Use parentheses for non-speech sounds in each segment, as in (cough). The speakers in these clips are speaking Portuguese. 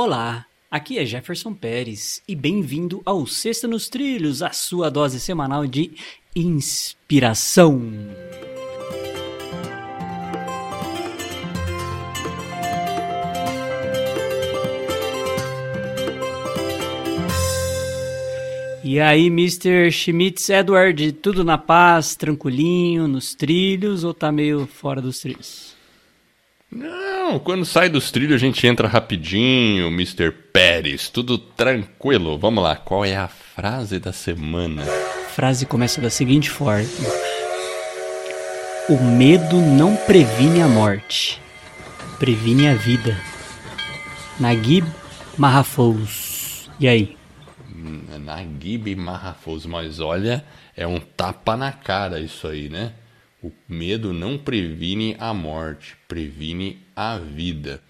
Olá, aqui é Jefferson Pérez e bem-vindo ao Sexta nos Trilhos, a sua dose semanal de inspiração. E aí, Mr. Schmitz Edward, tudo na paz, tranquilinho, nos trilhos ou tá meio fora dos trilhos? Não, quando sai dos trilhos a gente entra rapidinho, Mr. Pérez, tudo tranquilo. Vamos lá, qual é a frase da semana? A frase começa da seguinte forma: O medo não previne a morte, previne a vida. Naguib Mahfouz. E aí? Naguib Mahfouz, mas olha, é um tapa na cara isso aí, né? O medo não previne a morte, previne a vida.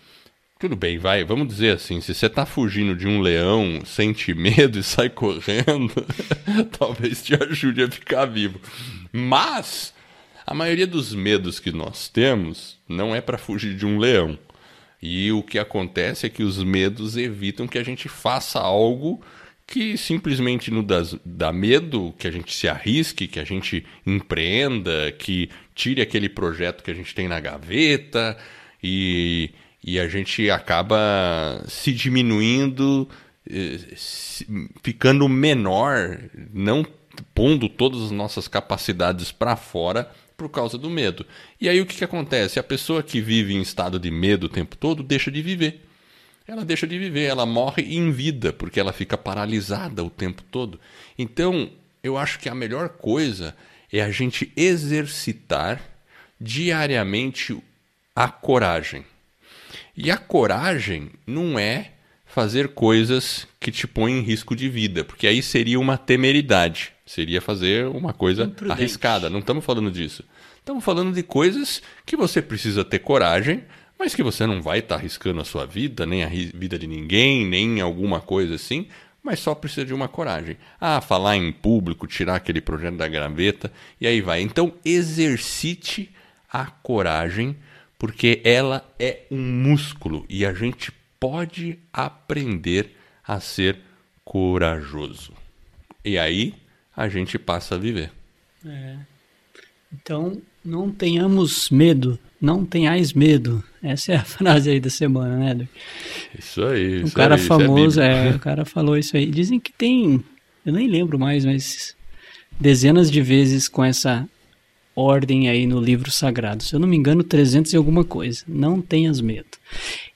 Tudo bem, vai, vamos dizer assim, se você está fugindo de um leão, sente medo e sai correndo, (laughs) talvez te ajude a ficar vivo. Mas a maioria dos medos que nós temos não é para fugir de um leão. E o que acontece é que os medos evitam que a gente faça algo que simplesmente nos dá, dá medo que a gente se arrisque, que a gente empreenda, que tire aquele projeto que a gente tem na gaveta e, e a gente acaba se diminuindo, eh, ficando menor, não pondo todas as nossas capacidades para fora por causa do medo. E aí o que, que acontece? A pessoa que vive em estado de medo o tempo todo deixa de viver ela deixa de viver, ela morre em vida, porque ela fica paralisada o tempo todo. Então, eu acho que a melhor coisa é a gente exercitar diariamente a coragem. E a coragem não é fazer coisas que te põem em risco de vida, porque aí seria uma temeridade, seria fazer uma coisa Imprudente. arriscada. Não estamos falando disso. Estamos falando de coisas que você precisa ter coragem mas que você não vai estar tá arriscando a sua vida, nem a vida de ninguém, nem alguma coisa assim, mas só precisa de uma coragem. Ah, falar em público, tirar aquele projeto da graveta, e aí vai. Então, exercite a coragem, porque ela é um músculo e a gente pode aprender a ser corajoso. E aí a gente passa a viver. É. Então, não tenhamos medo, não tenhais medo. Essa é a (laughs) frase aí da semana, né, Edu? Isso aí. Um isso cara aí, famoso, é, é, o cara falou isso aí. Dizem que tem, eu nem lembro mais, mas dezenas de vezes com essa ordem aí no livro sagrado. Se eu não me engano, 300 e alguma coisa. Não tenhas medo.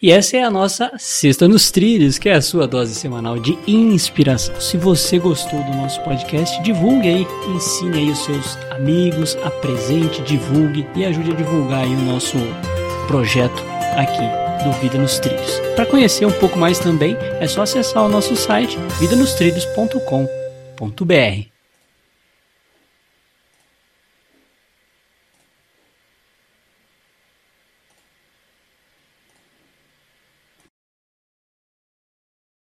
E essa é a nossa Sexta nos Trilhos, que é a sua dose semanal de inspiração. Se você gostou do nosso podcast, divulgue aí, ensine aí os seus amigos, apresente, divulgue e ajude a divulgar aí o nosso projeto aqui do Vida nos Trilhos. Para conhecer um pouco mais também, é só acessar o nosso site vidanostrilhos.com.br.